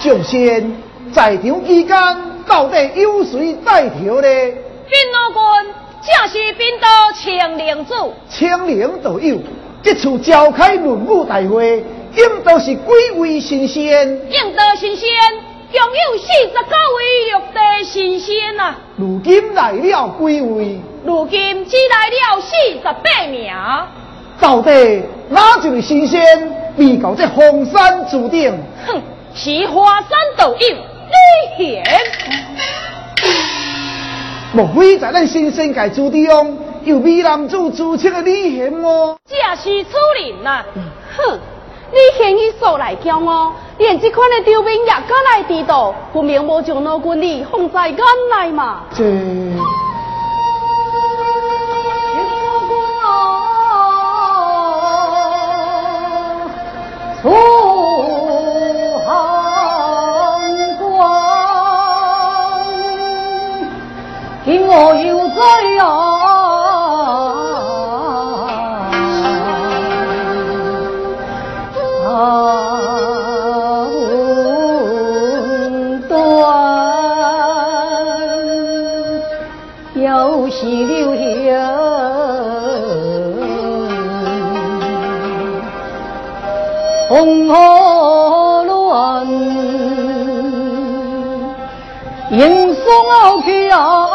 啊，就先在场期间到底有谁带头呢？兵老君，正是兵都青灵子。青灵都有，这次召开论武大会，应都是几位神仙？应得神仙。共有四十九位六地神仙啊！如今来了几位？如今只来了四十八名。到底哪一位神仙未到这荒山注顶？哼，是华山道友李贤。莫非在咱新生界注定有美男子自称的李贤哦？正是此人呐！哼。你嫌伊素来骄傲，连这款的刁民也敢来地道，不明无将老君你放在眼内嘛？这。我有罪啊！红河乱，迎送傲强。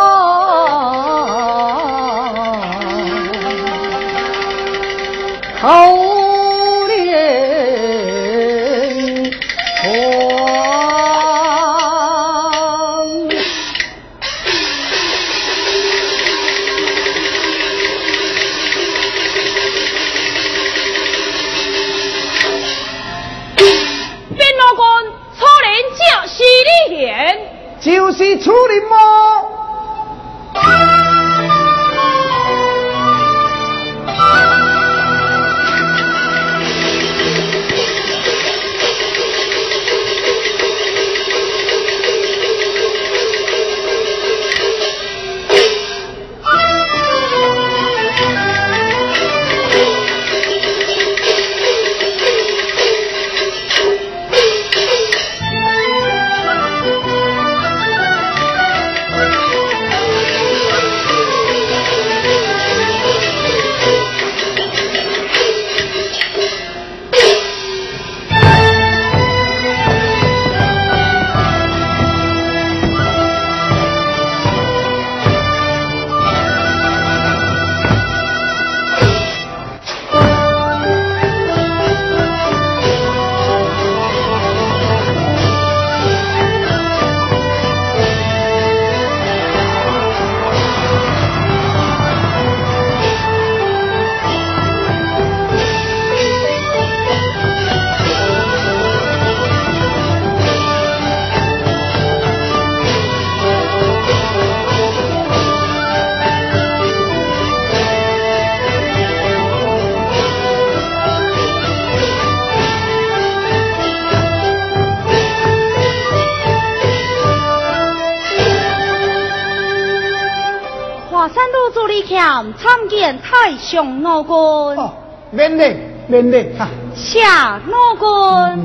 太上老君。哦，免礼，免礼哈。下老君。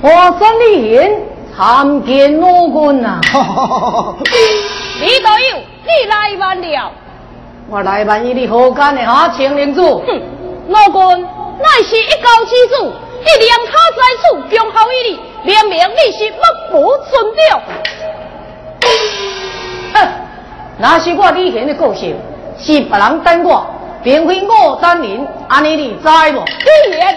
华山林参见老君呐。李道友，你来晚了。我来万一你何干的哈，青灵子？哼，老君乃是一高之主，一两他在此恭候于你，明明你是目不尊重。哼，那是我李贤的个性，是别人等我，并非我等人，安尼你知无？李贤，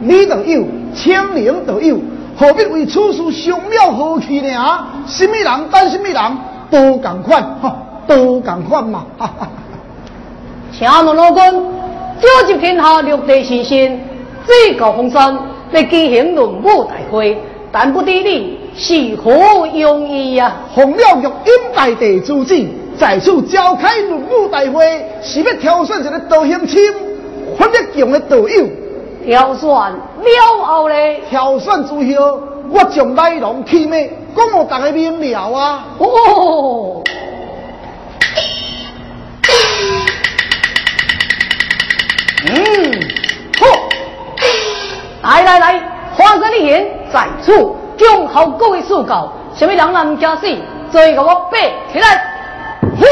你，你都有，青灵都有，何必为此事伤了和气呢？啊什么人等什么人，都共款，哈。都共款嘛！请问老君，召集天下六地神仙，最高峰山来举行论武大会，但不知你是何用意呀？洪了玉因大地之子，在此召开论武大会，是要挑选一个道行深、法力强的道友。挑选了后呢，挑选之后，我将内容起码讲互大家明了啊。哦。嗯，好，来来来，花生的言在此，恭候各位诉告。什么人难家死，再给我背起来。好，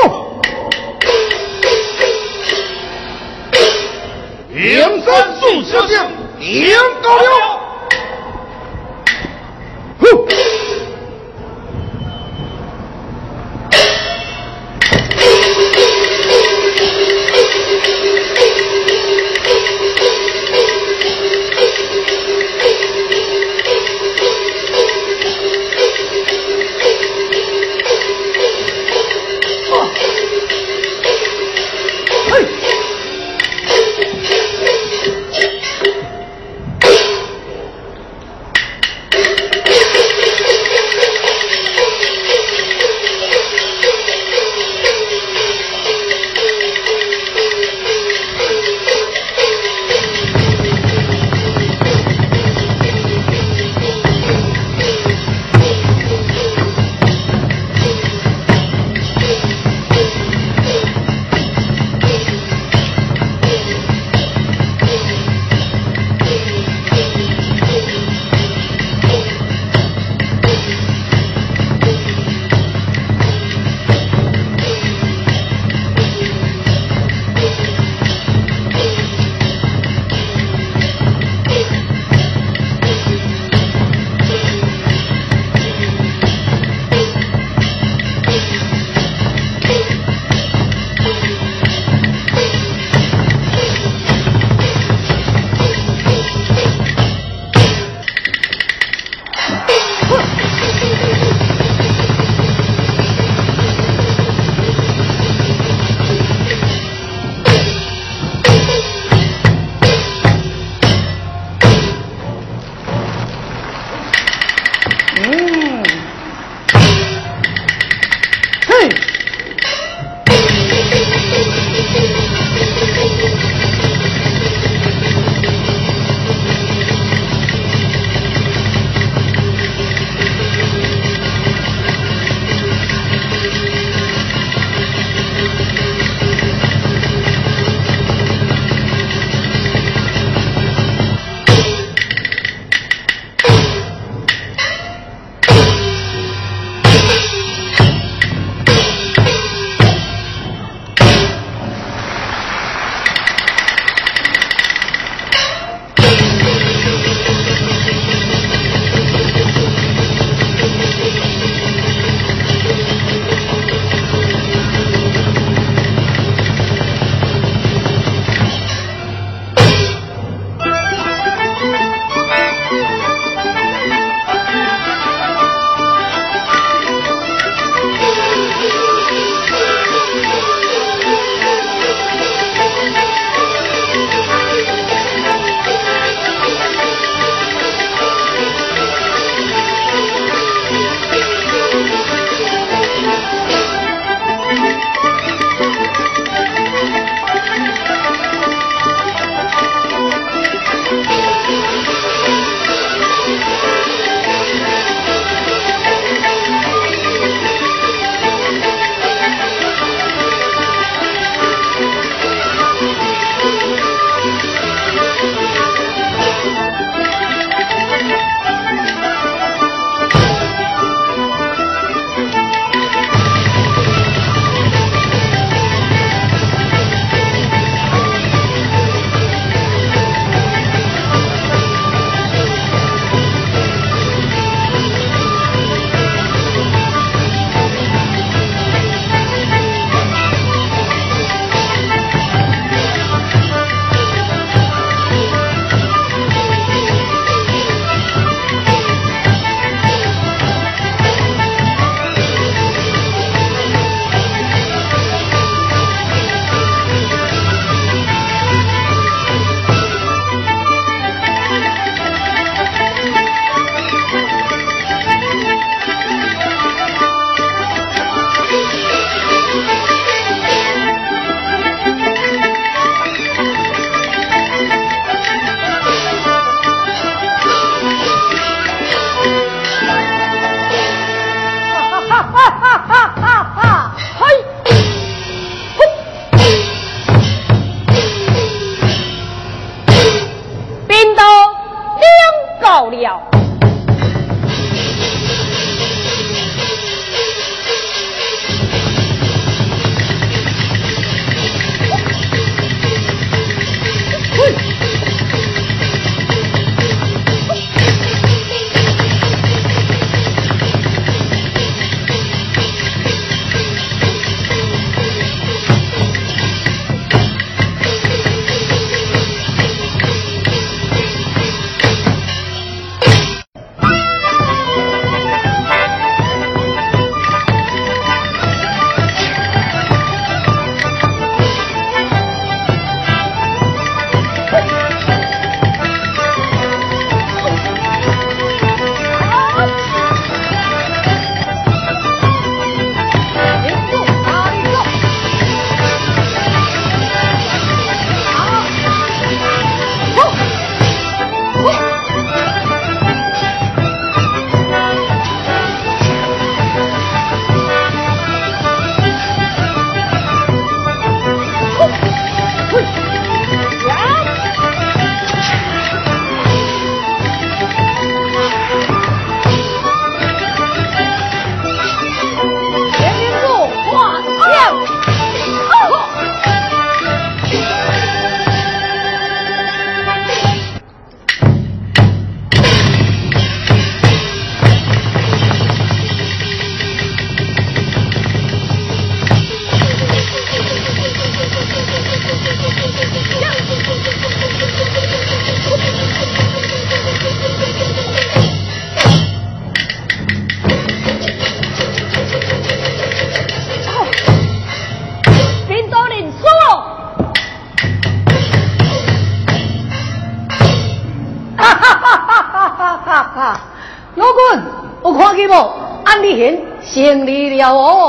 梁山数小将，梁高了。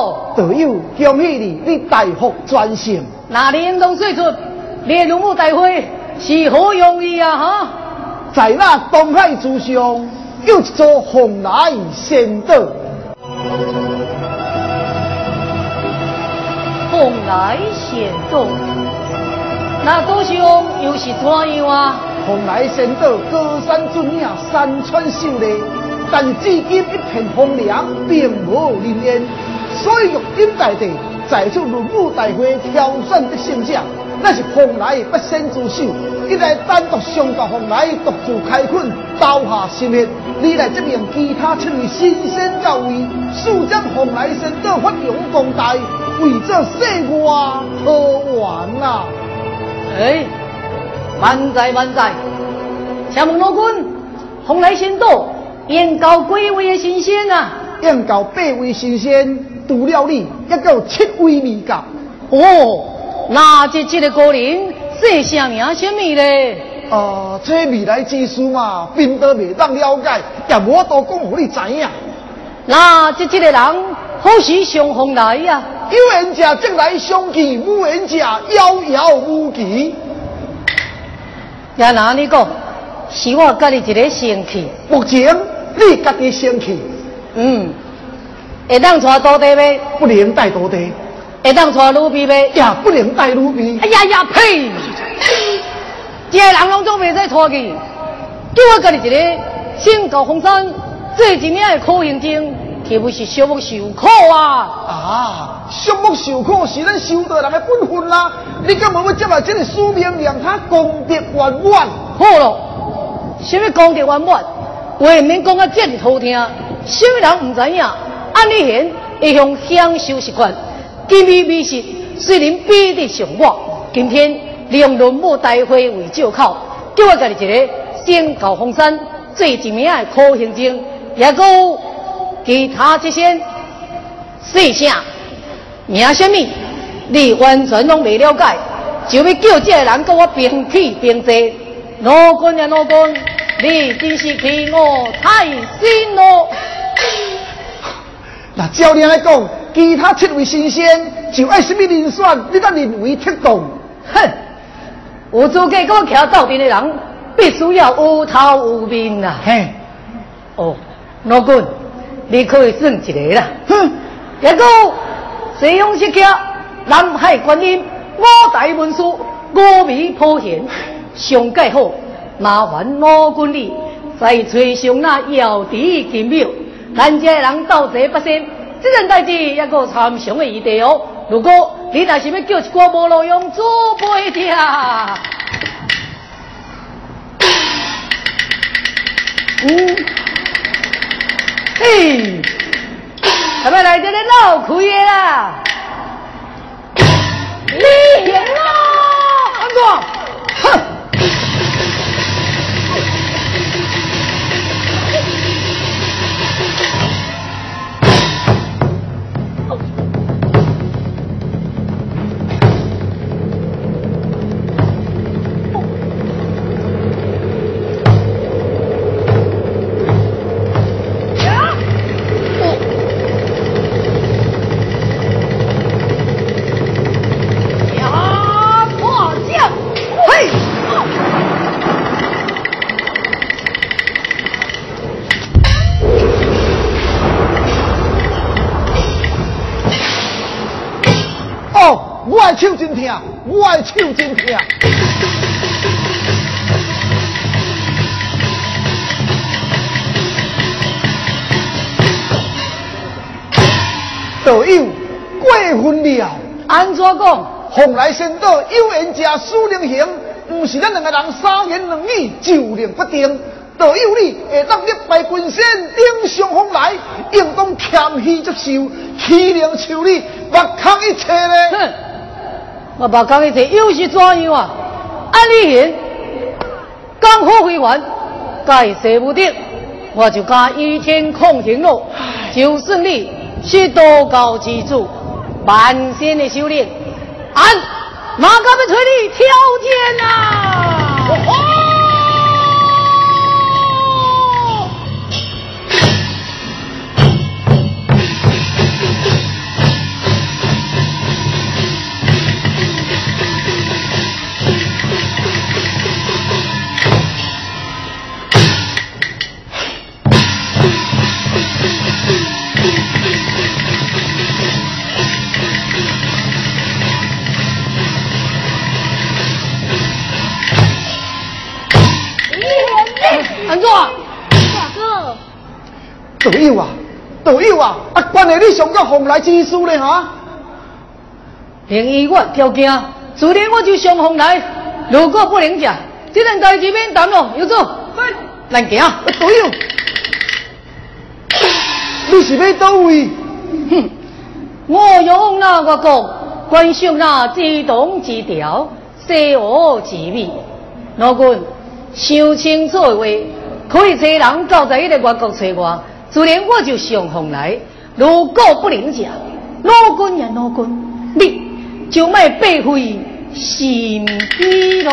了哦！队友，恭喜你，你大获全胜。那你应当说出列入幕大会是何用意啊？哈！在那东海之上，有一座蓬莱仙岛。蓬莱仙岛，那岛上又是怎样啊？蓬莱仙岛高山峻岭，山川秀丽。但至今一片荒凉，并无人烟，所以玉京大帝在此论武大会挑选的胜者，那是蓬莱不胜之首。一来单独上到蓬莱独自开垦，刀下心血；二来这名其他七位新鲜到位，速将蓬莱仙岛发扬光大，为这世外可完啊！哎，万载万载，请问老君，蓬莱仙岛？燕高几位的新鲜啊？应高八位新鲜，除了你，一个七位未到。哦，那这这个高人是啥名什么嘞？啊，这未来之事嘛，并都未当了解，也无多讲给你知影。那这这个人何时相逢来呀？有缘者即来相见，无缘者遥遥无期。也哪里讲？是我家己一个生气。目前。你家己生气，嗯，会当带徒弟呗？不能带徒弟。会当带女婢呗？也不能带女婢。哎呀呀呸！这个人拢总袂使带去，叫我家己一个先到红山，这一年的苦行僧，岂不是小木受苦啊？啊，小木受苦是咱修道人的本分啦。你干嘛要接来这个使命，让他功德圆满？好了，什么功德圆满？话免讲啊，这么好听，什么人唔知影？安利贤一向享受习惯，甜蜜美食虽然比得上我，今天利用论武大会为借口，叫我家己一个先到峰山做一名的苦行僧，也个其他这些细声名什么，你完全拢未了解，就要叫这个人跟我平起平坐，老公呀老公。你真是替我太心了！那照你来讲，其他七位神仙就爱什么人选？你得认为恰当？哼！有资格跟我徛斗阵的人，必须要有头有面呐！嘿，哦，老君，你可以算一个啦。哼，一个西洋石刻，南海观音，五大文殊，五味普贤，上盖好。麻烦老君你再吹上那遥地金庙，咱家人斗贼不先，这件代志也个参详的余地哦。如果你若是要叫一锅无路用做杯听，嗯，嘿，咱们来这里闹开的啦！你赢了，安怎？手真疼，我的手真疼。道友过分了，安怎讲？蓬莱仙岛有缘家苏灵行，不是咱两个人三言两语就令不定。道友你会当力拜君仙，顶上风来，应当谦虚接受，体谅处理，莫抗一切呢。我把刚才这又是怎样啊？安利人刚好回完，改舍不得，我就加一天空行路，就算你是多高之主，万仙的修炼，俺马刚要催你挑天啊！道友啊，道友啊，啊，关系你上个红来之书呢哈？连医我条件，昨天我就上红来，如果不能讲，这件代志免谈咯，有做。来行，道友，你是要倒位？哼，我用那个讲，观赏那自动之调，生活之美，老君想清楚话。可以找人到在一个外国找我，自然我就上红来。如果不能讲，老君呀老君，你就卖白费心机咯。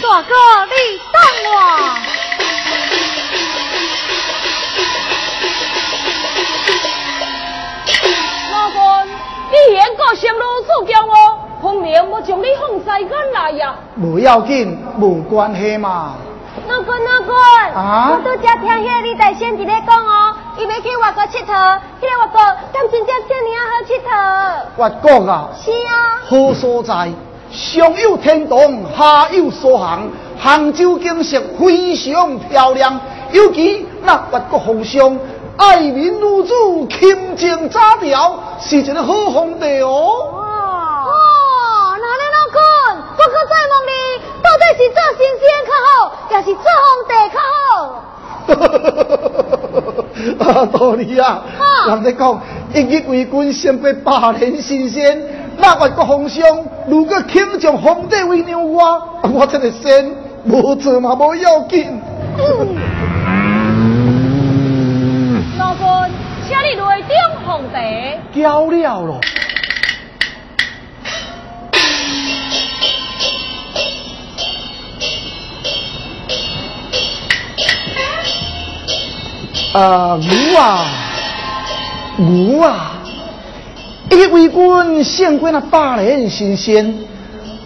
大哥，你等我。老公，你演个什么事叫我？分明我将你放西干来呀。不要紧，无关系嘛。老公，老公，啊！我都只听遐你大仙伫咧讲哦，伊要去外国佚佗，迄个外国敢真正这么好佚佗？外国啊？是啊。好所在。上有天堂，下有苏杭，杭州景色非常漂亮。尤其那外国皇上爱民如子，勤政查调，是一个好皇帝哦。哦，那你老公，我可再问你，到底是做神仙较好，还是做皇帝较好？啊，道理啊！人哋讲，一日为君，胜过百年神仙。那外国皇上如果肯将皇帝为娘我，我真的先无做嘛无要紧。老君，请你来顶皇帝。交了咯。啊，牛啊，牛啊！一为官县官那百年新鲜，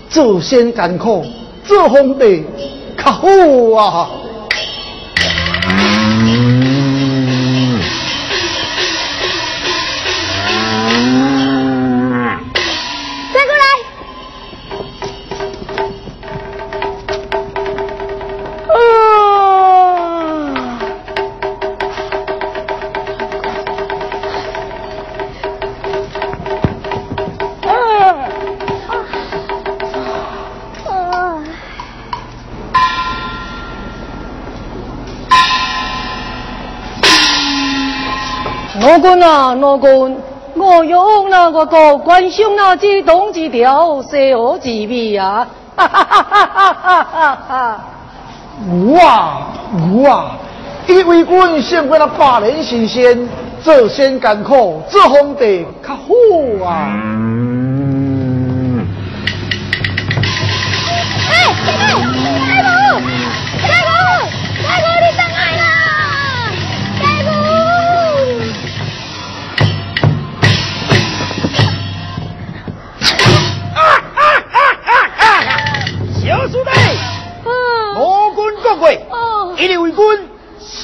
做先艰苦，做皇帝较好啊！啊，老官，我用那个高官兄那几动几条，谁何几笔啊？哈哈哈哈哈哈哈！我啊，我啊，一个为官县官那百年新鲜，做先艰苦，做皇帝较好啊！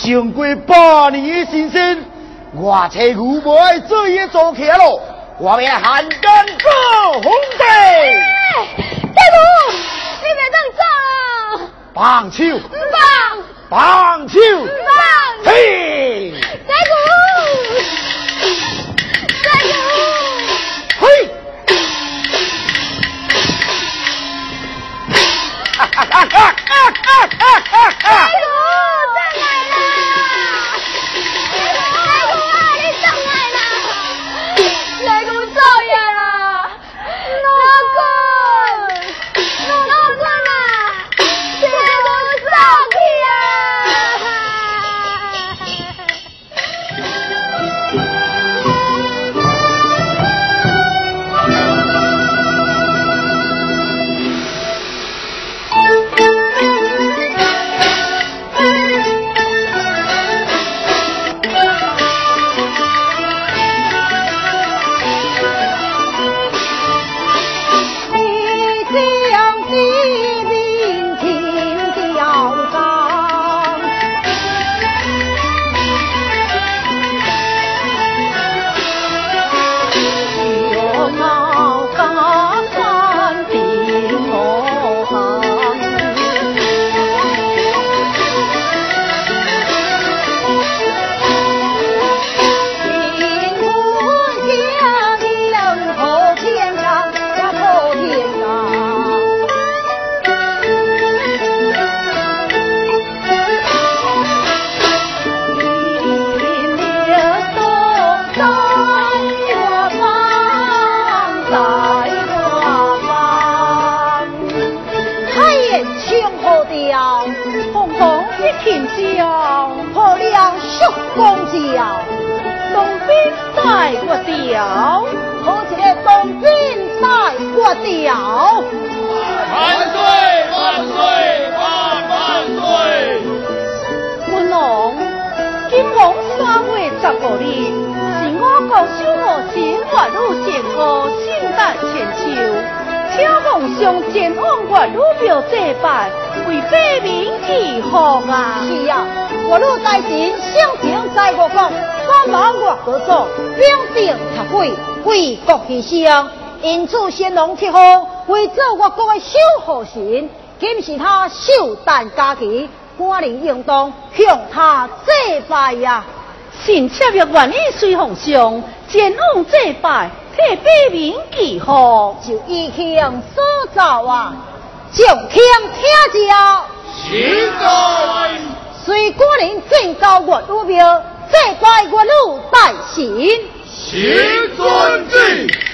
胜过八年的新鲜，我这牛不爱做嘢做起了，我们来喊干做皇帝，大哥，你别当棒球，唔放，棒球，唔放，嘿，大哥，大哥。嘿，哈哈哈哈哈哈哈哈哈！大哥，边带我调，好一个东边带我调。万岁万岁万万岁！文龙，今皇三月十五日，是我国守护神月女献歌圣诞千秋，请皇上前往月女庙祭拜，为百民祈福啊！是啊，月女大神性情在我国，光芒我国祖，兵定插鬼，为国牺牲，因此先龙七号为做我国的守护神，今是他寿诞佳期。官人应当向他祭拜呀！臣妾若愿意随皇上前往祭拜，替百民祈福，就依请所造啊！就听听着，现在所以，高人最高过多标，再高也过路半行。行尊敬。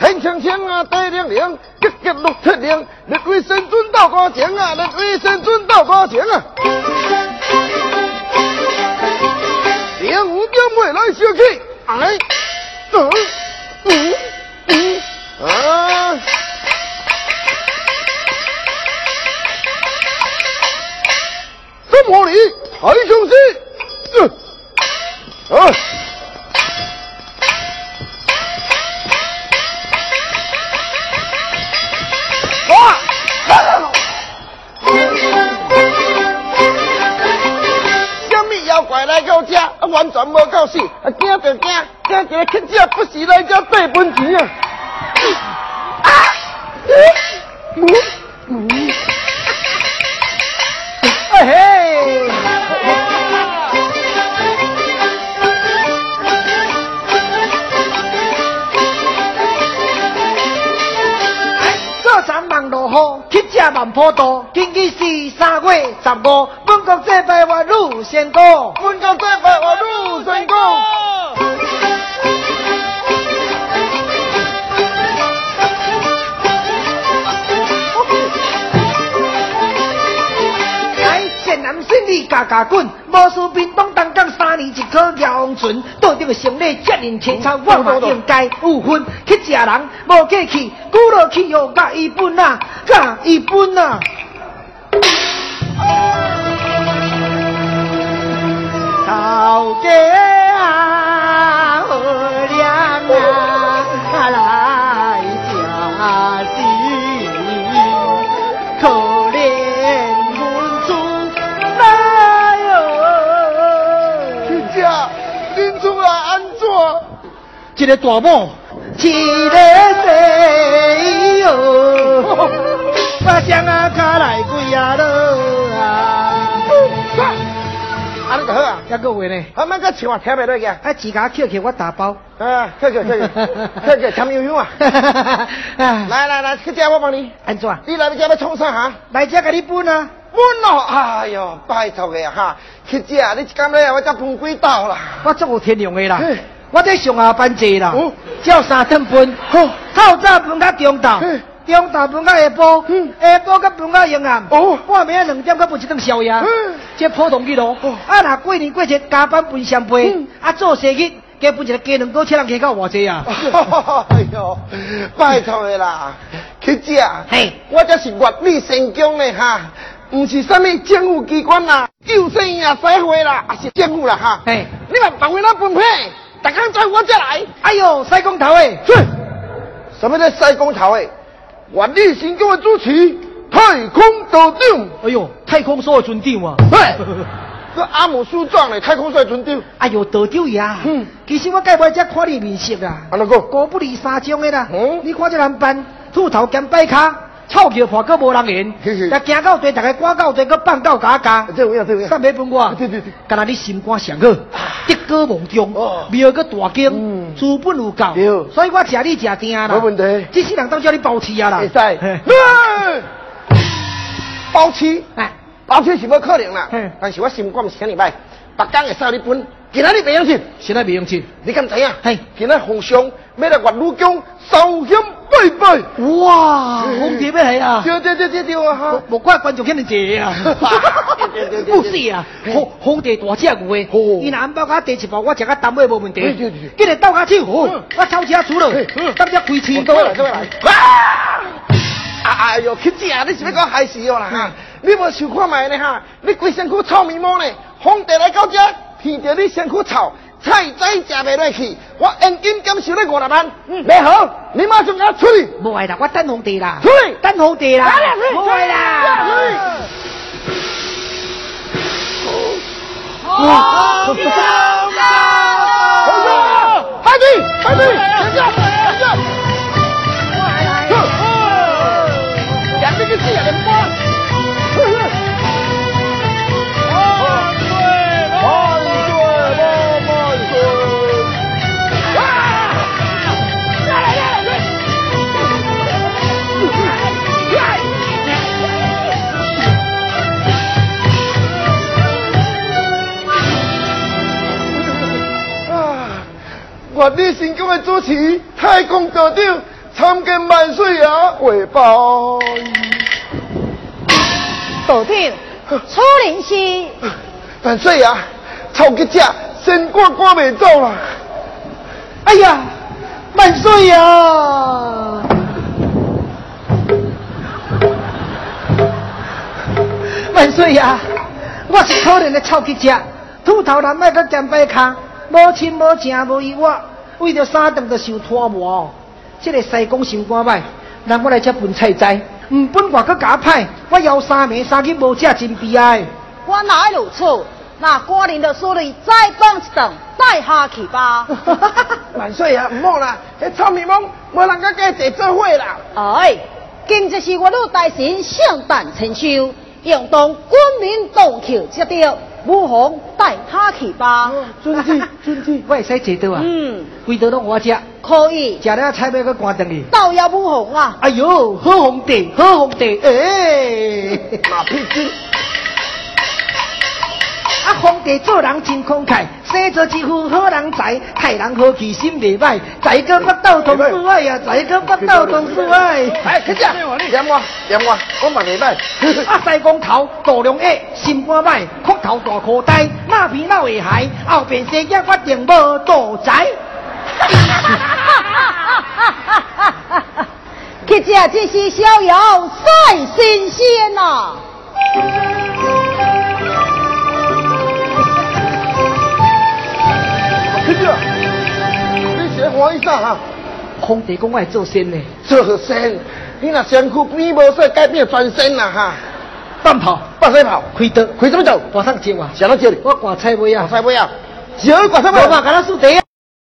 天青青啊，地灵灵，格格六七灵。六月仙尊到高城啊，六月仙尊到高城啊。天五点五，来休息。哎，嗯，嗯，嗯，啊，嗯，嗯，嗯，啊。啊，完全无狗屎，啊，惊就惊，惊就去吃，不是来着赚本钱啊！啊！嗯嗯，哎嘿！哎，山望落雨，去吃万坡多。月十五，本国这拜话路先过，本国这拜话路先过。来，县南胜利嘎嘎滚，无事兵东东港三年一颗阳春，到底个胜利责任清操，我嘛应该有份。去食人无客气，鼓落去又加一本啊！加一本啊！老家啊，好亮啊，来家喜，可怜母猪来哟！亲家，恁厝啊安怎？一个大母，一个细一个月呢？阿妈个钱我听不落去。啊，自家捡捡我打包。啊，捡捡捡捡，捡捡钱悠悠啊！来来来，去家我帮你。安怎？你来这要冲啥哈？来这给你搬啊！搬咯！哎呦，拜托的哈！去家你今日我才搬几道啦？我足有天良的啦！我在上下班坐啦，哦，叫三顿搬。好，透早搬到中昼。中昼搬到下晡，下晡搁搬到夜暗，哦，半暝两点搁搬一顿宵夜，这普通记录。啊，若过年过节加班分双倍，啊，做生日加搬一个鸡卵糕，请人加到偌济啊？哎呦，拜托的啦，去姐，嘿，我这是月里成功的哈，唔是什么政府机关啦，救生呀、社会啦，也是政府啦哈。嘿，你嘛帮我那分配，大家在我这来。哎呦，西工头诶，什么叫西工头诶？万里成功的主持，太空道长。哎呦，太空所的船长啊！嘿，这阿姆斯壮的太空帅的船长。哎呦，道长呀！嗯，其实我介不只看你面色啊。安怎讲？高不离三种的啦。嗯，你看这男班秃头兼摆卡。臭叫破个无人缘，也行到地，大家赶到地，个放到家家。这有影，这有影。三百分我，对对对。干那你心肝上好，德高望重，庙个大经，资本有够。所以我请你吃定啦。没问题。这世人都叫你包吃啊啦。会使。包吃？哎，包吃是无可能啦。但是我心肝请你买，北江会收你本。今仔日不用钱，现在未用钱。你敢知影？嘿，今仔皇上要来岳麓宫烧香拜拜。哇，皇帝要来啊！对对对对对啊！哈，莫怪观众遐尼济啊！不是啊，皇皇帝大只牛诶，伊若安包我第一包，我食个淡尾无问题。今日斗下手，我抄车出了，等只开车。走来走来。哎呦，去姐，你是要讲害死我啦哈？你无想看卖呢哈？你规身躯臭面毛呢？皇帝来到这。闻到你身躯臭，菜仔食袂落去，我现金减收你五十万。嗯，没好，你马上给我出去。无爱啦，我等皇帝啦。出去，等皇帝啦。无爱啦。哇！皇上，快点，快点，等下，等下。主持，太公道长参见万岁爷汇报。道长，初灵是万岁爷，臭吉只先赶赶未走啦！哎呀，万岁爷，万岁爷，我是可怜的臭吉只，秃头男卖个尖背卡，无亲无情无依我。为着三顿都受拖磨，这个西宫心肝歹，让我来这分菜斋，唔分我个假派，我要三暝三日无食真悲哀。我哪会如此？那过年的所里再放一顿，带下去吧。万岁啊，唔好啦，迄臭面蒙，无人家跟一做伙啦。哎，今日是我老大神圣诞春秋，用当官民同桥接调。武红带他去吧，尊子 尊子，我会使坐到啊。嗯，回到拢我食，可以。食了菜要去关灯去。倒要武红啊！哎呦，好皇帝，好皇帝，哎，马屁精。啊，皇帝做人真慷慨，生做一副好人才，待人好奇心未歹，才哥不斗同事爱呀，再个不斗同事爱。哎，去讲，点我，点我，我问你歹。啊，西光头，大量矮，心肝歹，骨头大口呆，那皮那会害，后边生姜我定无多财。去吃这是逍遥赛新鲜呐！你先欢喜啥哈。皇帝讲我做仙呢，做仙？你那身躯变无说改变全身啦哈。半跑，半水跑，开刀，开怎么走？挂上接啊，想到接你。我挂菜尾啊，挂菜尾啊。只挂菜尾。我嘛，给他输地